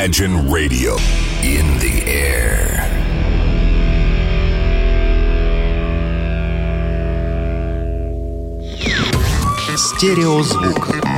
Imagine Radio in the air. Стереозвук.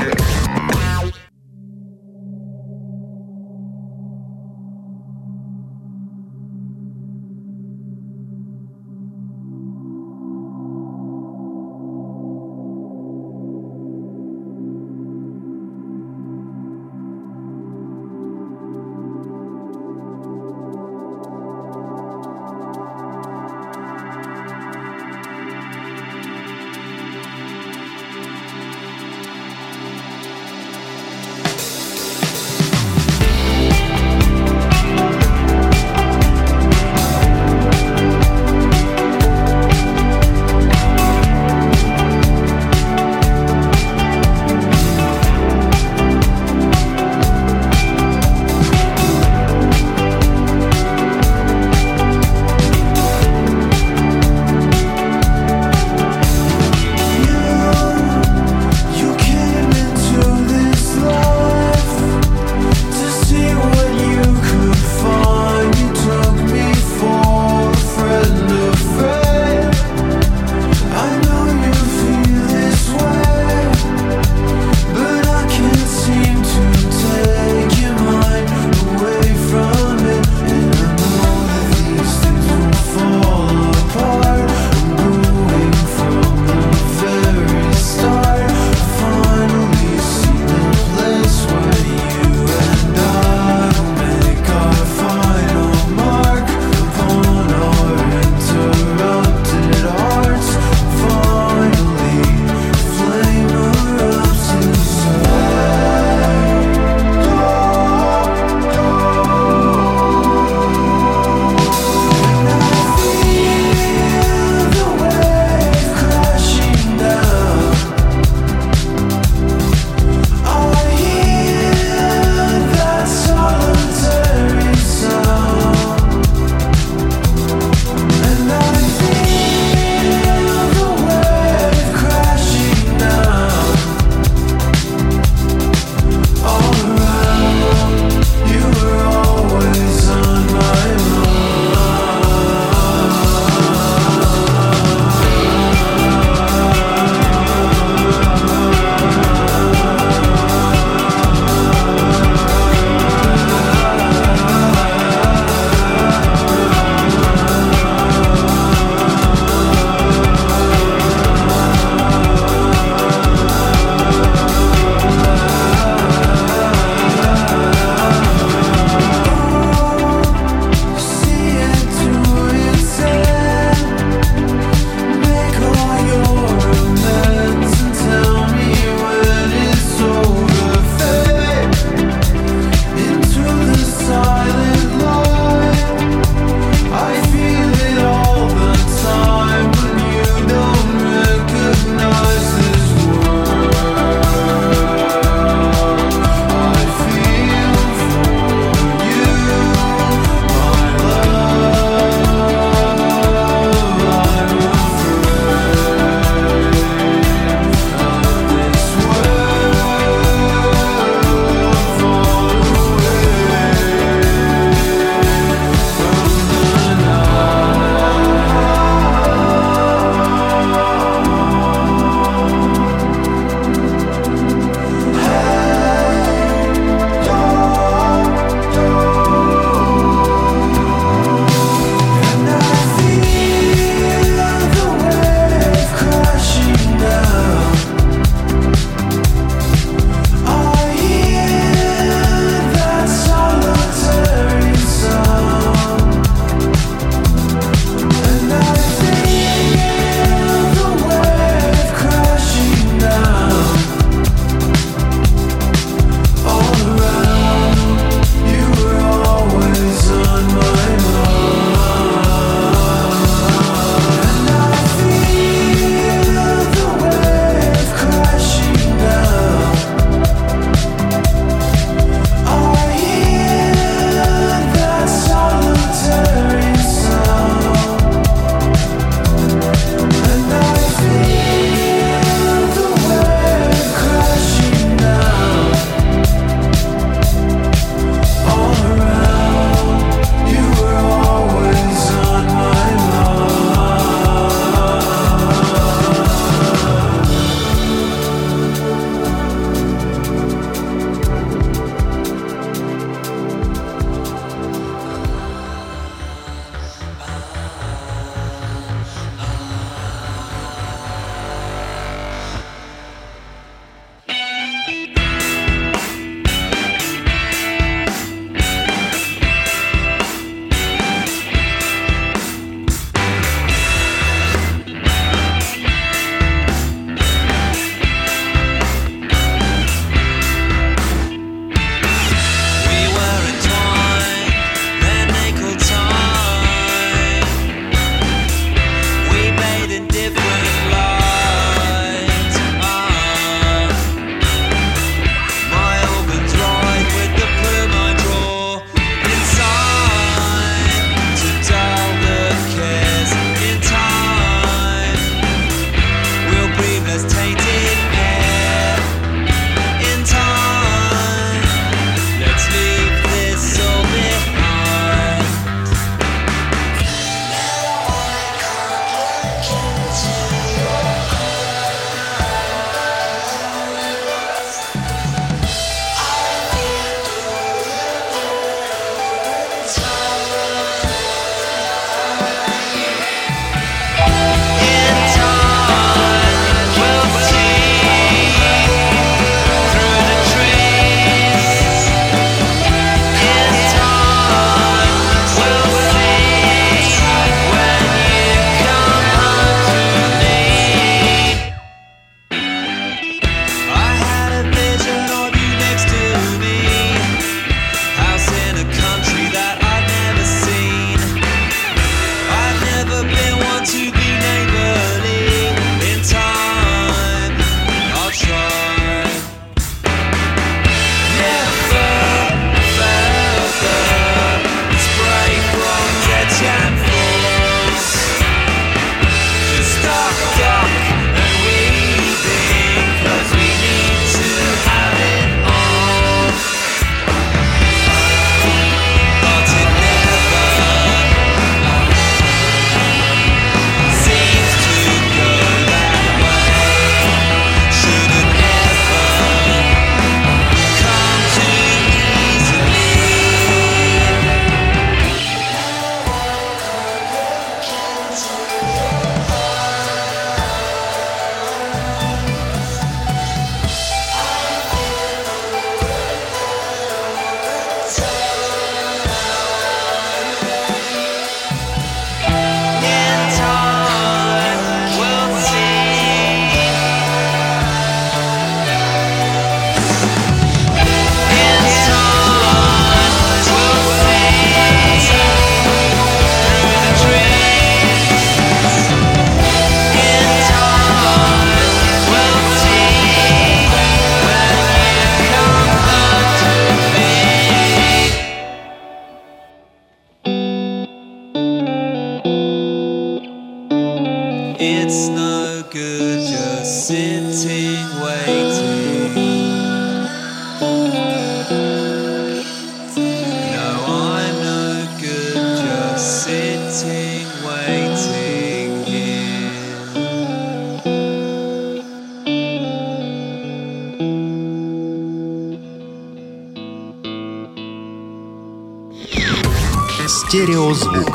Стереозвук.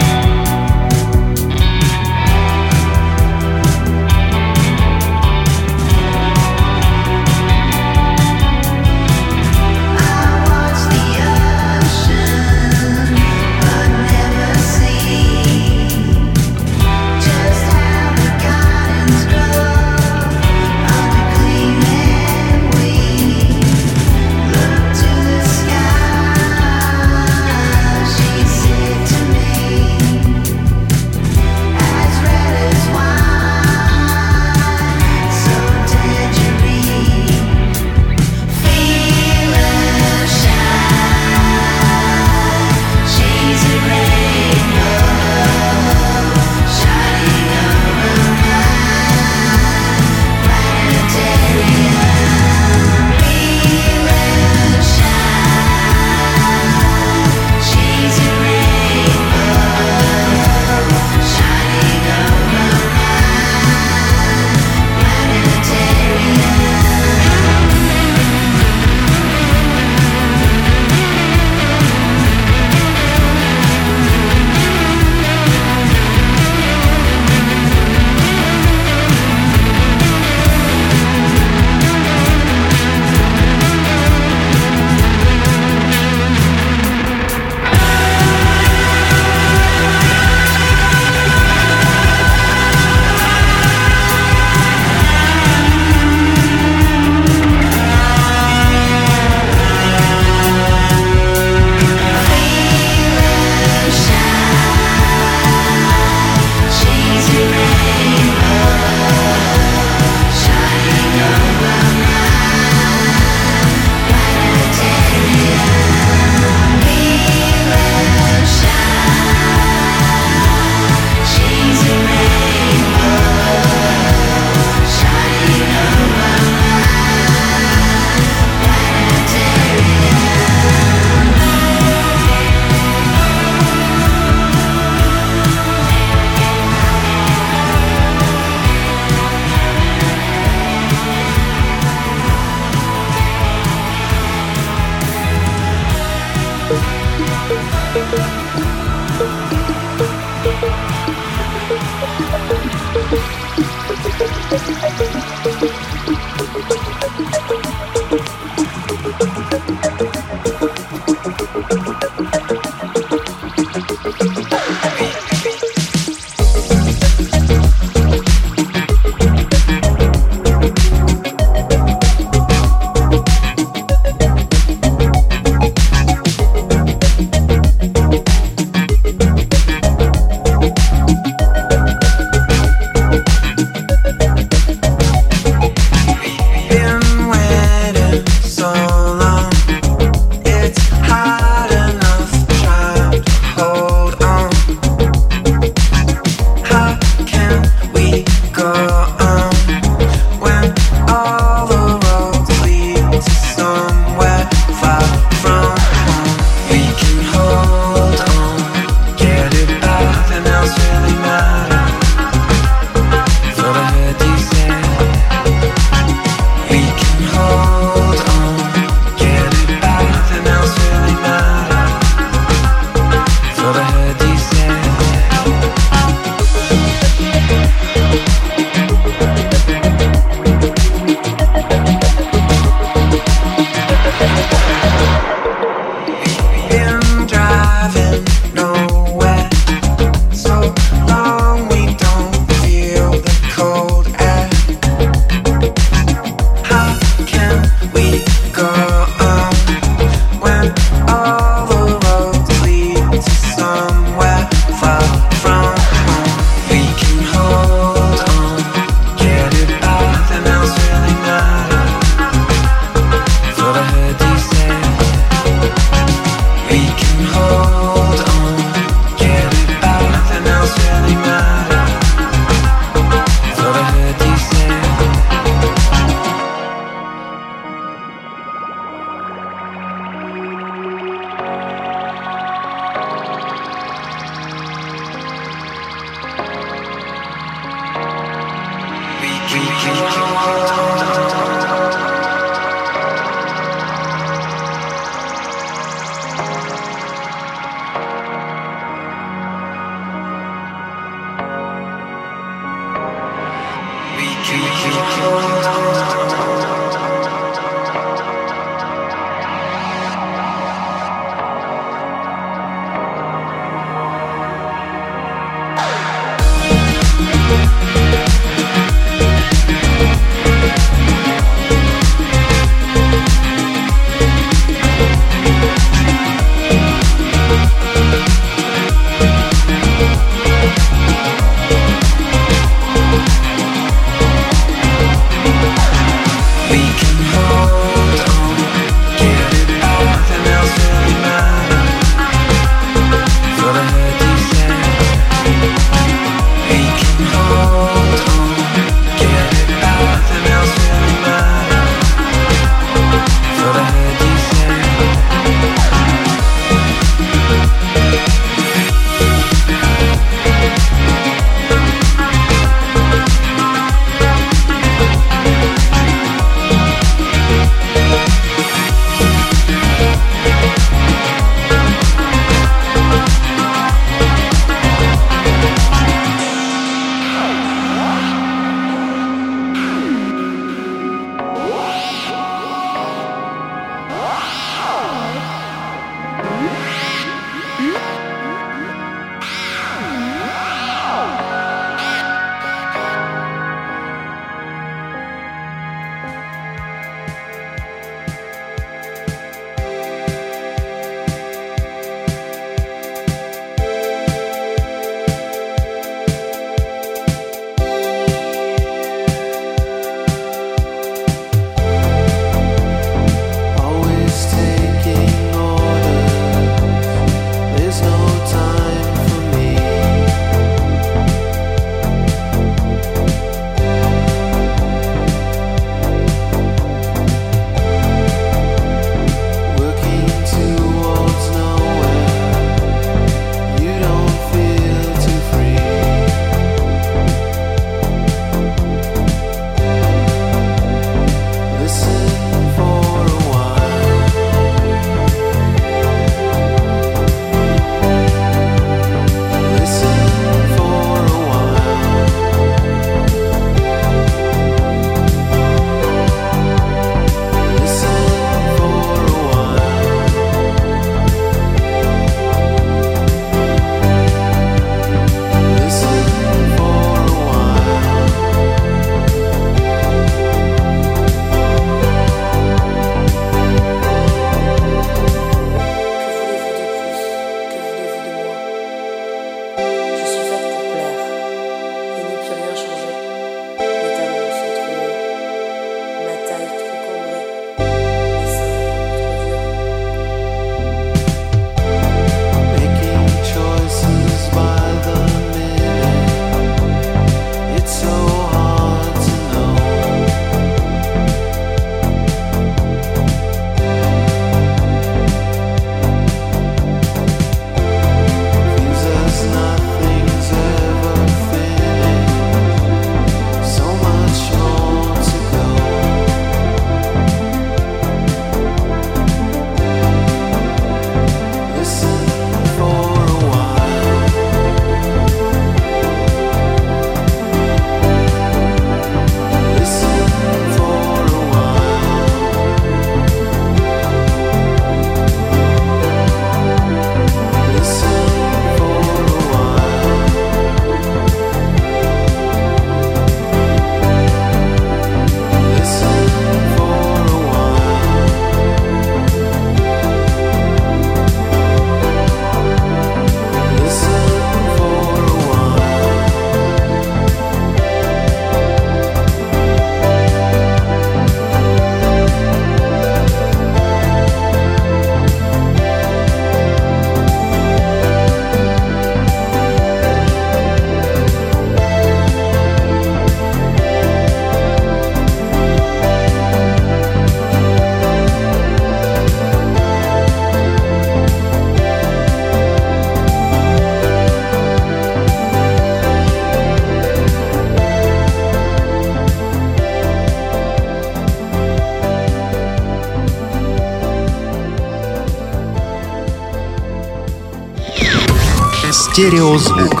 Стереозвук.